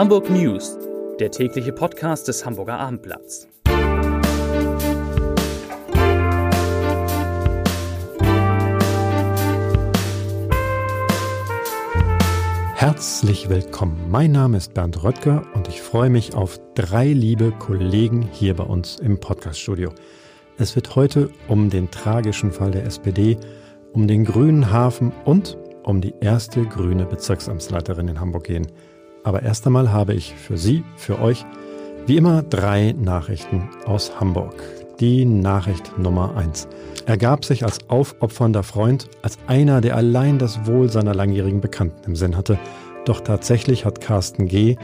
Hamburg News, der tägliche Podcast des Hamburger Abendblatts. Herzlich willkommen. Mein Name ist Bernd Röttger und ich freue mich auf drei liebe Kollegen hier bei uns im Podcaststudio. Es wird heute um den tragischen Fall der SPD, um den grünen Hafen und um die erste grüne Bezirksamtsleiterin in Hamburg gehen. Aber erst einmal habe ich für Sie, für euch, wie immer drei Nachrichten aus Hamburg. Die Nachricht Nummer eins ergab sich als aufopfernder Freund, als einer, der allein das Wohl seiner langjährigen Bekannten im Sinn hatte. Doch tatsächlich hat Carsten G.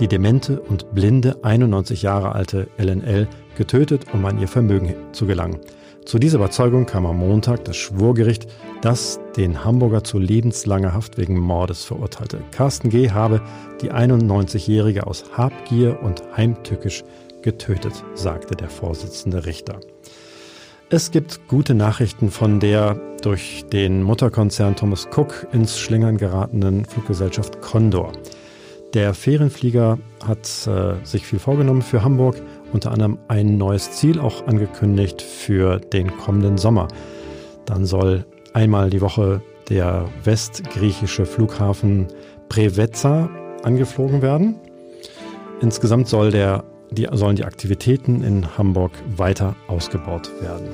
die demente und blinde 91 Jahre alte LNL getötet, um an ihr Vermögen zu gelangen. Zu dieser Überzeugung kam am Montag das Schwurgericht, das den Hamburger zu lebenslanger Haft wegen Mordes verurteilte. Carsten G. habe die 91-Jährige aus Habgier und heimtückisch getötet, sagte der Vorsitzende Richter. Es gibt gute Nachrichten von der durch den Mutterkonzern Thomas Cook ins Schlingern geratenen Fluggesellschaft Condor. Der Ferienflieger hat äh, sich viel vorgenommen für Hamburg, unter anderem ein neues Ziel auch angekündigt für den kommenden Sommer. Dann soll einmal die Woche der westgriechische Flughafen Preveza angeflogen werden. Insgesamt soll der, die, sollen die Aktivitäten in Hamburg weiter ausgebaut werden.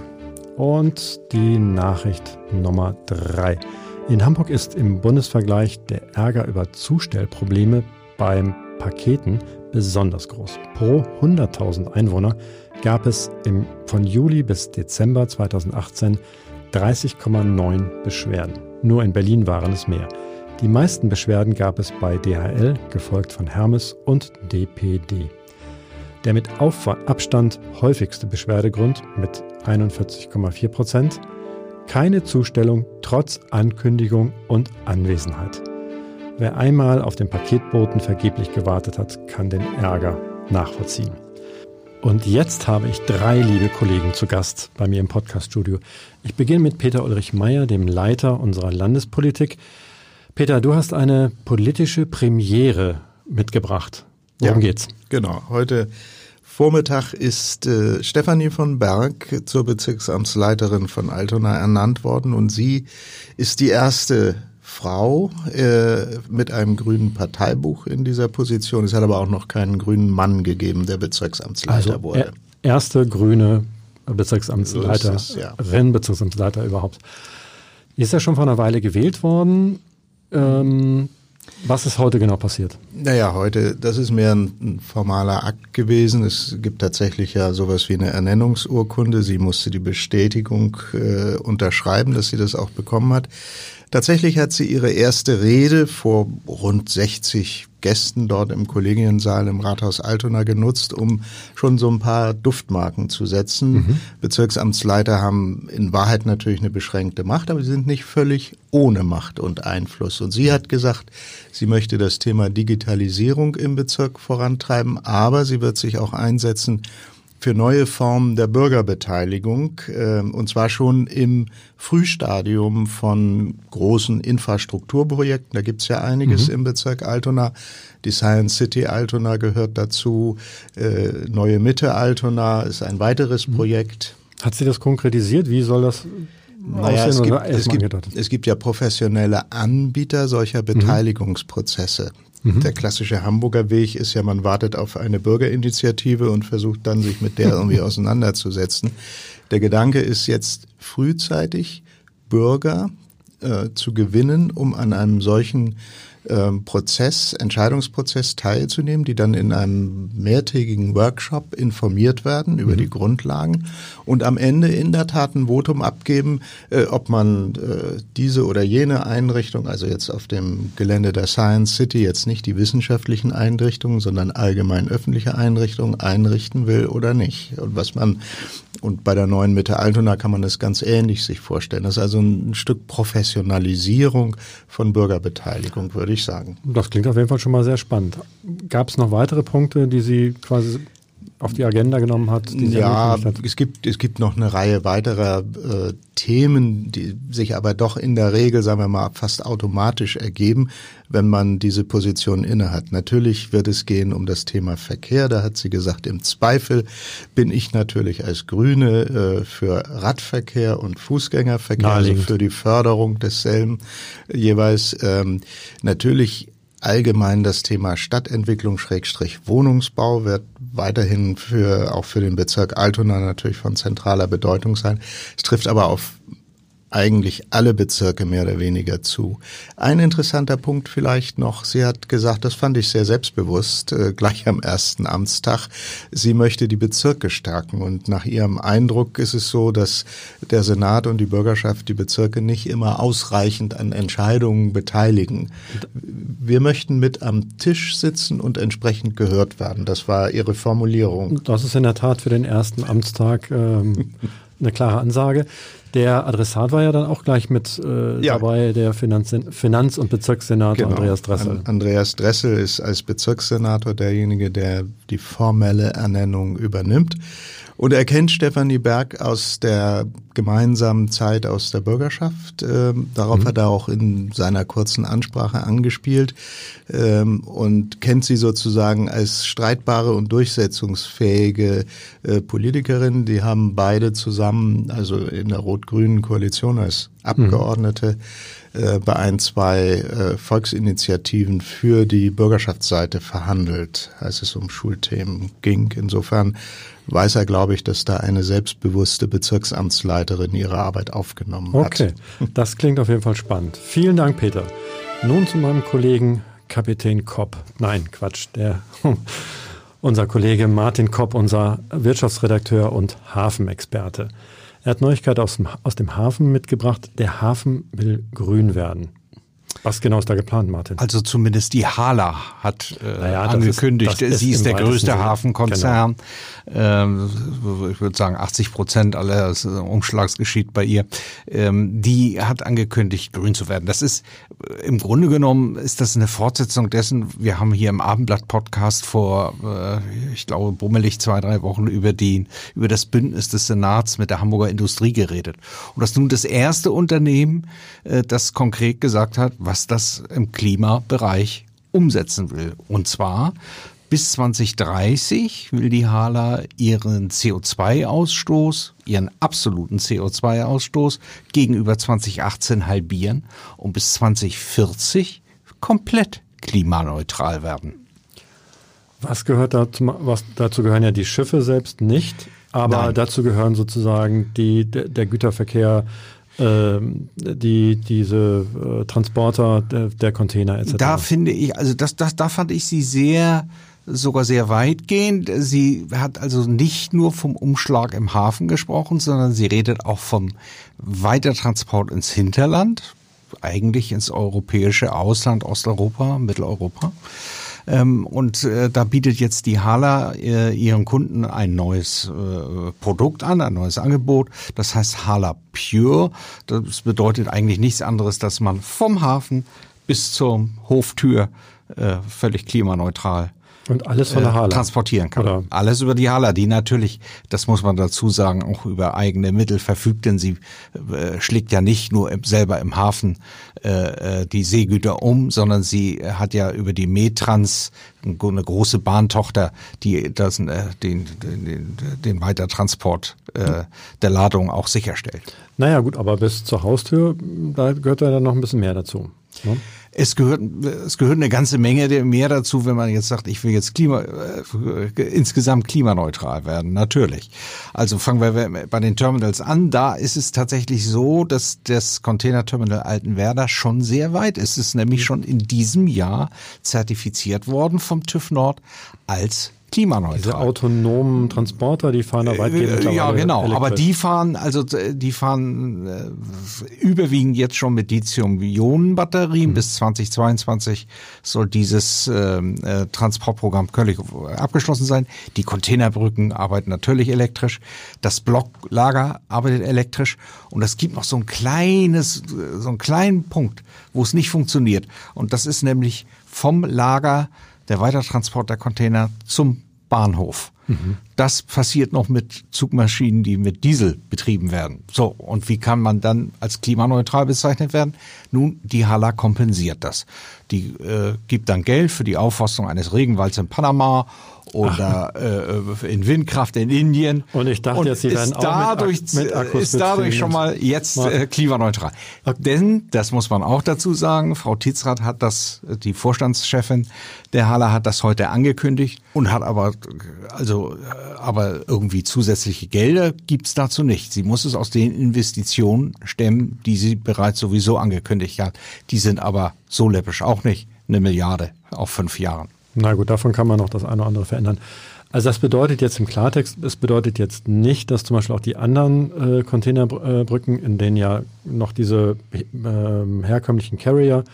Und die Nachricht Nummer drei. In Hamburg ist im Bundesvergleich der Ärger über Zustellprobleme beim Paketen besonders groß. Pro 100.000 Einwohner gab es im, von Juli bis Dezember 2018 30,9 Beschwerden. Nur in Berlin waren es mehr. Die meisten Beschwerden gab es bei DHL, gefolgt von Hermes und DPD. Der mit Aufwand, Abstand häufigste Beschwerdegrund mit 41,4 Prozent. Keine Zustellung trotz Ankündigung und Anwesenheit. Wer einmal auf den Paketboten vergeblich gewartet hat, kann den Ärger nachvollziehen. Und jetzt habe ich drei liebe Kollegen zu Gast bei mir im Podcaststudio. Ich beginne mit Peter Ulrich Meyer, dem Leiter unserer Landespolitik. Peter, du hast eine politische Premiere mitgebracht. Worum ja, geht's? Genau. Heute Vormittag ist äh, Stefanie von Berg zur Bezirksamtsleiterin von Altona ernannt worden und sie ist die erste Frau äh, mit einem grünen Parteibuch in dieser Position. Es hat aber auch noch keinen grünen Mann gegeben, der Bezirksamtsleiter also, wurde. erste grüne Bezirksamtsleiterin, so ja. Rennbezirksamtsleiter überhaupt. Ist ja schon vor einer Weile gewählt worden. Ähm, was ist heute genau passiert? Naja, heute, das ist mehr ein, ein, formaler Akt gewesen. Es gibt tatsächlich ja sowas wie eine Ernennungsurkunde. Sie musste die Bestätigung äh, unterschreiben, dass sie das auch bekommen hat. Tatsächlich hat sie ihre erste Rede vor rund 60 Gästen dort im Kollegiensaal im Rathaus Altona genutzt, um schon so ein paar Duftmarken zu setzen. Mhm. Bezirksamtsleiter haben in Wahrheit natürlich eine beschränkte Macht, aber sie sind nicht völlig ohne Macht und Einfluss. Und sie hat gesagt, sie möchte das Thema Digitalisierung im Bezirk vorantreiben, aber sie wird sich auch einsetzen für neue Formen der Bürgerbeteiligung, äh, und zwar schon im Frühstadium von großen Infrastrukturprojekten. Da gibt's ja einiges mhm. im Bezirk Altona. Die Science City Altona gehört dazu. Äh, Neue Mitte Altona ist ein weiteres mhm. Projekt. Hat sie das konkretisiert? Wie soll das naja, es gibt, es, gibt, es gibt ja professionelle Anbieter solcher mhm. Beteiligungsprozesse. Mhm. Der klassische Hamburger Weg ist ja, man wartet auf eine Bürgerinitiative und versucht dann, sich mit der irgendwie auseinanderzusetzen. Der Gedanke ist jetzt frühzeitig Bürger äh, zu gewinnen, um an einem solchen ähm, Prozess, Entscheidungsprozess teilzunehmen, die dann in einem mehrtägigen Workshop informiert werden über mhm. die Grundlagen und am Ende in der Tat ein Votum abgeben, äh, ob man äh, diese oder jene Einrichtung, also jetzt auf dem Gelände der Science City jetzt nicht die wissenschaftlichen Einrichtungen, sondern allgemein öffentliche Einrichtungen einrichten will oder nicht. Und was man und bei der neuen Mitte Altona kann man das ganz ähnlich sich vorstellen. Das ist also ein Stück Professionalisierung von Bürgerbeteiligung, würde ich sagen. Das klingt auf jeden Fall schon mal sehr spannend. Gab es noch weitere Punkte, die Sie quasi auf die Agenda genommen hat? ja, hat? es gibt es gibt noch eine Reihe weiterer äh, Themen, die sich aber doch in der Regel, sagen wir mal, fast automatisch ergeben, wenn man diese Position innehat. Natürlich wird es gehen um das Thema Verkehr. Da hat sie gesagt, im Zweifel bin ich natürlich als Grüne äh, für Radverkehr und Fußgängerverkehr, also für die Förderung desselben jeweils. Ähm, natürlich allgemein das Thema Stadtentwicklung Schrägstrich Wohnungsbau wird weiterhin für, auch für den Bezirk Altona natürlich von zentraler Bedeutung sein. Es trifft aber auf eigentlich alle Bezirke mehr oder weniger zu. Ein interessanter Punkt vielleicht noch, sie hat gesagt, das fand ich sehr selbstbewusst, äh, gleich am ersten Amtstag, sie möchte die Bezirke stärken und nach ihrem Eindruck ist es so, dass der Senat und die Bürgerschaft die Bezirke nicht immer ausreichend an Entscheidungen beteiligen. Wir möchten mit am Tisch sitzen und entsprechend gehört werden. Das war ihre Formulierung. Das ist in der Tat für den ersten Amtstag ähm, eine klare Ansage. Der Adressat war ja dann auch gleich mit äh, ja. dabei, der Finanz-, Finanz und Bezirkssenator genau. Andreas Dressel. Andreas Dressel ist als Bezirkssenator derjenige, der die formelle Ernennung übernimmt. Und er kennt Stefanie Berg aus der gemeinsamen Zeit aus der Bürgerschaft. Ähm, darauf mhm. hat er auch in seiner kurzen Ansprache angespielt ähm, und kennt sie sozusagen als streitbare und durchsetzungsfähige äh, Politikerin. Die haben beide zusammen, also in der rot-grünen Koalition als Abgeordnete, mhm. äh, bei ein, zwei äh, Volksinitiativen für die Bürgerschaftsseite verhandelt, als es um Schulthemen ging. Insofern weiß er, glaube ich, dass da eine selbstbewusste Bezirksamtsleiterin ihre Arbeit aufgenommen hat. Okay, das klingt auf jeden Fall spannend. Vielen Dank, Peter. Nun zu meinem Kollegen Kapitän Kopp. Nein, Quatsch, der unser Kollege Martin Kopp, unser Wirtschaftsredakteur und Hafenexperte. Er hat Neuigkeit aus dem, aus dem Hafen mitgebracht. Der Hafen will grün werden. Was genau ist da geplant, Martin? Also zumindest die Hala hat äh, naja, angekündigt, ist, sie ist der größte Sinne. Hafenkonzern. Genau. Ähm, ich würde sagen, 80 Prozent aller Umschlags geschieht bei ihr. Ähm, die hat angekündigt, grün zu werden. Das ist äh, im Grunde genommen ist das eine Fortsetzung dessen. Wir haben hier im Abendblatt-Podcast vor, äh, ich glaube, bummelig zwei, drei Wochen über die über das Bündnis des Senats mit der Hamburger Industrie geredet. Und das ist nun das erste Unternehmen, äh, das konkret gesagt hat, was das im Klimabereich umsetzen will. Und zwar bis 2030 will die Hala ihren CO2-Ausstoß, ihren absoluten CO2-Ausstoß gegenüber 2018 halbieren und bis 2040 komplett klimaneutral werden. Was gehört dazu? Was, dazu gehören ja die Schiffe selbst nicht, aber Nein. dazu gehören sozusagen die, der, der Güterverkehr, ähm, die diese äh, Transporter der, der, Container etc. Da finde ich, also das, das, da fand ich sie sehr sogar sehr weitgehend. Sie hat also nicht nur vom Umschlag im Hafen gesprochen, sondern sie redet auch vom Weitertransport ins Hinterland, eigentlich ins europäische Ausland, Osteuropa, Mitteleuropa. Ähm, und äh, da bietet jetzt die Hala äh, ihren Kunden ein neues äh, Produkt an, ein neues Angebot. Das heißt Hala Pure. Das bedeutet eigentlich nichts anderes, dass man vom Hafen bis zur Hoftür völlig klimaneutral und alles von der äh, Hala. transportieren kann. Oder? Alles über die Hala, die natürlich, das muss man dazu sagen, auch über eigene Mittel verfügt, denn sie äh, schlägt ja nicht nur im, selber im Hafen äh, äh die Seegüter um, sondern sie hat ja über die Metrans eine große Bahntochter, die das, äh, den, den, den Weitertransport äh, der Ladung auch sicherstellt. Naja gut, aber bis zur Haustür, da gehört ja dann noch ein bisschen mehr dazu. Ne? Es gehört, es gehört eine ganze Menge mehr dazu, wenn man jetzt sagt, ich will jetzt Klima, äh, insgesamt klimaneutral werden. Natürlich. Also fangen wir bei den Terminals an. Da ist es tatsächlich so, dass das Containerterminal Altenwerder schon sehr weit ist. Es ist nämlich schon in diesem Jahr zertifiziert worden vom TÜV Nord als klimaneutral. Diese autonomen Transporter, die fahren da weitgehend äh, Ja, genau. Elektrisch. Aber die fahren, also die fahren äh, überwiegend jetzt schon mit Lithium-Ionen-Batterien. Mhm. Bis 2022 soll dieses ähm, äh, Transportprogramm völlig abgeschlossen sein. Die Containerbrücken arbeiten natürlich elektrisch. Das Blocklager arbeitet elektrisch. Und es gibt noch so ein kleines, so einen kleinen Punkt, wo es nicht funktioniert. Und das ist nämlich vom Lager der Weitertransport der Container zum Bahnhof. Mhm. Das passiert noch mit Zugmaschinen, die mit Diesel betrieben werden. So, und wie kann man dann als klimaneutral bezeichnet werden? Nun, die Hala kompensiert das. Die äh, gibt dann Geld für die Aufforstung eines Regenwalds in Panama oder äh, in Windkraft in Indien. Und ich dachte und jetzt, sie werden auch dadurch, mit, mit Akkus ist dadurch schon mal jetzt äh, klimaneutral. Okay. Denn, das muss man auch dazu sagen, Frau Tizrath hat das, die Vorstandschefin der Halle hat das heute angekündigt und hat aber, also, aber irgendwie zusätzliche Gelder gibt's dazu nicht. Sie muss es aus den Investitionen stemmen, die sie bereits sowieso angekündigt hat. Die sind aber so läppisch auch nicht eine Milliarde auf fünf Jahren. Na gut, davon kann man noch das eine oder andere verändern. Also das bedeutet jetzt im Klartext, es bedeutet jetzt nicht, dass zum Beispiel auch die anderen äh, Containerbrücken, in denen ja noch diese äh, herkömmlichen Carrier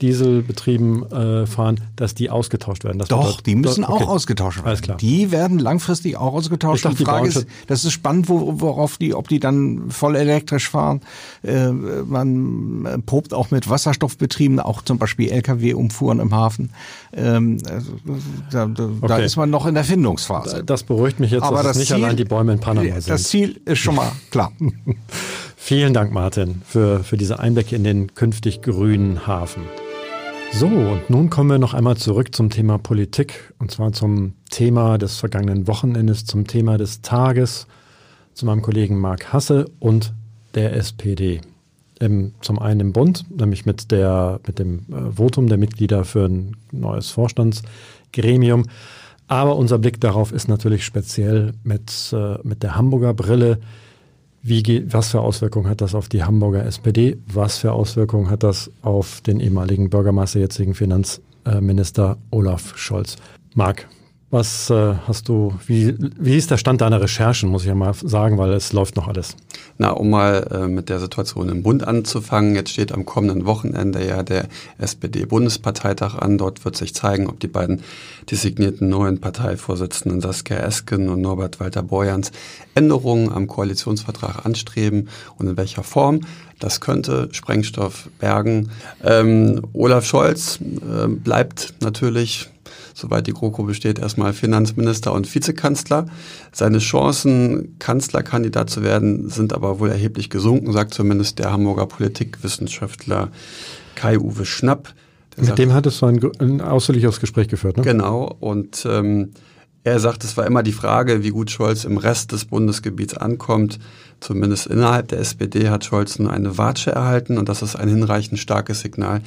Dieselbetrieben äh, fahren, dass die ausgetauscht werden. Das Doch, die müssen okay. auch ausgetauscht werden. Alles klar. Die werden langfristig auch ausgetauscht. Dachte, die Frage ist, das ist spannend, wo, worauf die, ob die dann voll elektrisch fahren. Äh, man probt auch mit Wasserstoffbetrieben, auch zum Beispiel Lkw-Umfuhren im Hafen. Ähm, da, da, okay. da, ist man noch in der Findungsphase. Das beruhigt mich jetzt, Aber dass das nicht Ziel, allein die Bäume in Panama sind. Das Ziel ist schon mal klar. Vielen Dank, Martin, für, für diese Einblicke in den künftig grünen Hafen. So, und nun kommen wir noch einmal zurück zum Thema Politik, und zwar zum Thema des vergangenen Wochenendes, zum Thema des Tages, zu meinem Kollegen Marc Hasse und der SPD. Im, zum einen im Bund, nämlich mit, der, mit dem äh, Votum der Mitglieder für ein neues Vorstandsgremium. Aber unser Blick darauf ist natürlich speziell mit, äh, mit der Hamburger Brille wie geht, was für Auswirkungen hat das auf die Hamburger SPD? Was für Auswirkungen hat das auf den ehemaligen Bürgermeister, jetzigen Finanzminister Olaf Scholz? Marc, was äh, hast du, wie, wie ist der Stand deiner Recherchen, muss ich ja mal sagen, weil es läuft noch alles. Na, um mal äh, mit der Situation im Bund anzufangen, jetzt steht am kommenden Wochenende ja der SPD-Bundesparteitag an. Dort wird sich zeigen, ob die beiden designierten neuen Parteivorsitzenden Saskia Esken und Norbert Walter-Borjans Änderungen am Koalitionsvertrag anstreben und in welcher Form. Das könnte Sprengstoff bergen. Ähm, Olaf Scholz äh, bleibt natürlich soweit die GroKo besteht, erstmal Finanzminister und Vizekanzler. Seine Chancen, Kanzlerkandidat zu werden, sind aber wohl erheblich gesunken, sagt zumindest der Hamburger Politikwissenschaftler Kai-Uwe Schnapp. Mit sagt, dem hattest du ein, ein ausführliches Gespräch geführt, ne? Genau. Und ähm, er sagt, es war immer die Frage, wie gut Scholz im Rest des Bundesgebiets ankommt. Zumindest innerhalb der SPD hat Scholz nur eine Watsche erhalten und das ist ein hinreichend starkes Signal,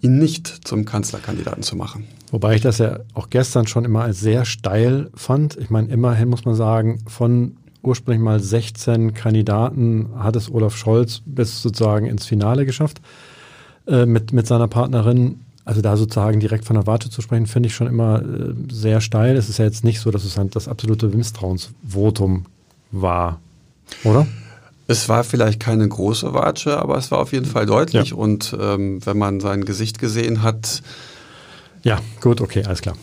ihn nicht zum Kanzlerkandidaten zu machen. Wobei ich das ja auch gestern schon immer als sehr steil fand. Ich meine, immerhin muss man sagen, von ursprünglich mal 16 Kandidaten hat es Olaf Scholz bis sozusagen ins Finale geschafft äh, mit, mit seiner Partnerin. Also da sozusagen direkt von der Warte zu sprechen, finde ich schon immer äh, sehr steil. Es ist ja jetzt nicht so, dass es halt das absolute Misstrauensvotum war, oder? Es war vielleicht keine große Watsche, aber es war auf jeden Fall deutlich. Ja. Und ähm, wenn man sein Gesicht gesehen hat. Ja, gut, okay, alles klar.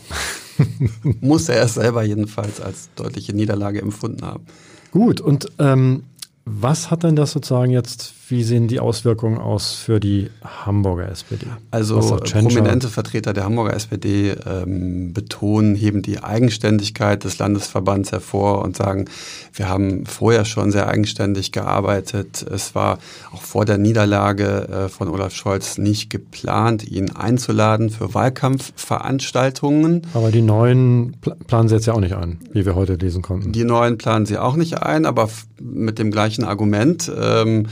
muss er es selber jedenfalls als deutliche Niederlage empfunden haben. Gut, und ähm, was hat denn das sozusagen jetzt, wie sehen die Auswirkungen aus für die Hamburger SPD? Also prominente Vertreter der Hamburger SPD ähm, betonen, heben die Eigenständigkeit des Landesverbands hervor und sagen, wir haben vorher schon sehr eigenständig gearbeitet. Es war auch vor der Niederlage äh, von Olaf Scholz nicht geplant, ihn einzuladen für Wahlkampfveranstaltungen. Aber die neuen planen sie jetzt ja auch nicht ein, wie wir heute lesen konnten. Die neuen planen sie auch nicht ein, aber mit dem gleichen Argument. Ähm,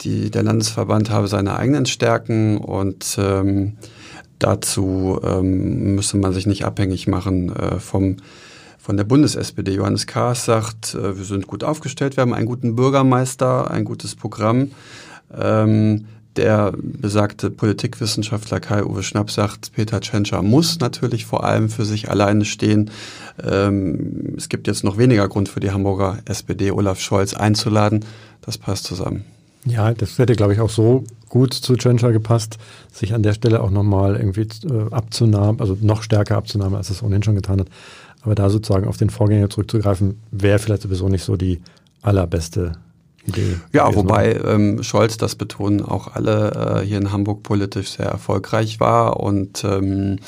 die, der Landesverband habe seine eigenen Stärken und ähm, dazu ähm, müsse man sich nicht abhängig machen äh, vom von der Bundes-SPD. Johannes Kahrs sagt, äh, wir sind gut aufgestellt, wir haben einen guten Bürgermeister, ein gutes Programm. Ähm, der besagte Politikwissenschaftler Kai-Uwe Schnapp sagt, Peter Tschentscher muss natürlich vor allem für sich alleine stehen. Ähm, es gibt jetzt noch weniger Grund für die Hamburger SPD, Olaf Scholz einzuladen. Das passt zusammen. Ja, das hätte, glaube ich, auch so gut zu Tschentscher gepasst, sich an der Stelle auch nochmal irgendwie äh, abzunahmen, also noch stärker abzunahmen, als es ohnehin schon getan hat. Aber da sozusagen auf den Vorgänger zurückzugreifen, wäre vielleicht sowieso nicht so die allerbeste Idee. Ja, gewesen, wobei ähm, Scholz, das betonen auch alle, äh, hier in Hamburg politisch sehr erfolgreich war und ähm,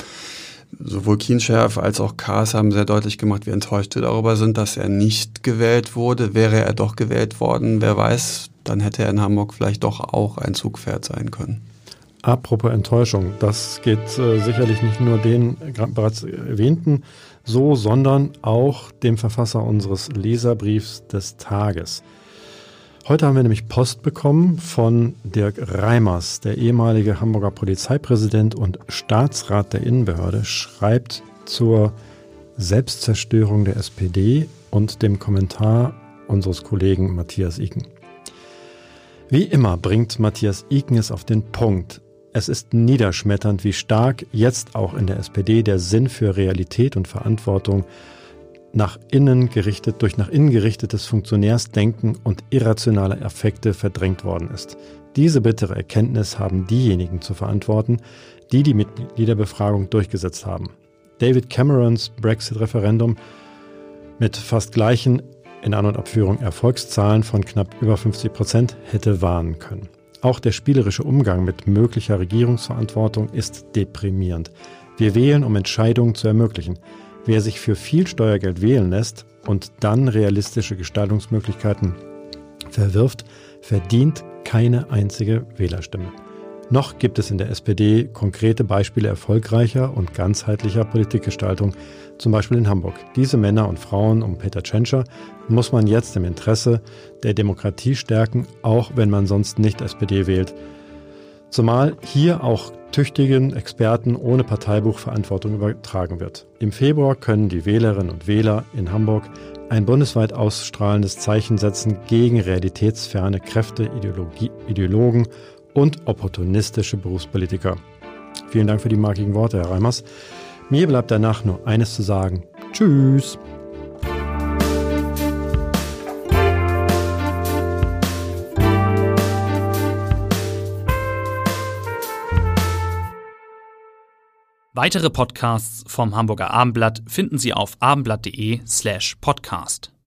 sowohl Kienschärf als auch Kaas haben sehr deutlich gemacht, wie enttäuscht wir darüber sind, dass er nicht gewählt wurde. Wäre er doch gewählt worden, wer weiß, dann hätte er in Hamburg vielleicht doch auch ein Zugpferd sein können. Apropos Enttäuschung, das geht äh, sicherlich nicht nur den bereits erwähnten so, sondern auch dem Verfasser unseres Leserbriefs des Tages. Heute haben wir nämlich Post bekommen von Dirk Reimers, der ehemalige Hamburger Polizeipräsident und Staatsrat der Innenbehörde, schreibt zur Selbstzerstörung der SPD und dem Kommentar unseres Kollegen Matthias Iken. Wie immer bringt Matthias Iken es auf den Punkt. Es ist niederschmetternd, wie stark jetzt auch in der SPD der Sinn für Realität und Verantwortung nach innen gerichtet, durch nach innen gerichtetes Funktionärsdenken und irrationale Affekte verdrängt worden ist. Diese bittere Erkenntnis haben diejenigen zu verantworten, die die Mitgliederbefragung durchgesetzt haben. David Camerons Brexit-Referendum mit fast gleichen in An- und Abführung Erfolgszahlen von knapp über 50 Prozent hätte warnen können. Auch der spielerische Umgang mit möglicher Regierungsverantwortung ist deprimierend. Wir wählen, um Entscheidungen zu ermöglichen. Wer sich für viel Steuergeld wählen lässt und dann realistische Gestaltungsmöglichkeiten verwirft, verdient keine einzige Wählerstimme. Noch gibt es in der SPD konkrete Beispiele erfolgreicher und ganzheitlicher Politikgestaltung, zum Beispiel in Hamburg. Diese Männer und Frauen um Peter Tschentscher muss man jetzt im Interesse der Demokratie stärken, auch wenn man sonst nicht SPD wählt. Zumal hier auch tüchtigen Experten ohne Parteibuch Verantwortung übertragen wird. Im Februar können die Wählerinnen und Wähler in Hamburg ein bundesweit ausstrahlendes Zeichen setzen gegen realitätsferne Kräfte, Ideologie, Ideologen und opportunistische Berufspolitiker. Vielen Dank für die markigen Worte, Herr Reimers. Mir bleibt danach nur eines zu sagen. Tschüss. Weitere Podcasts vom Hamburger Abendblatt finden Sie auf abendblatt.de slash podcast.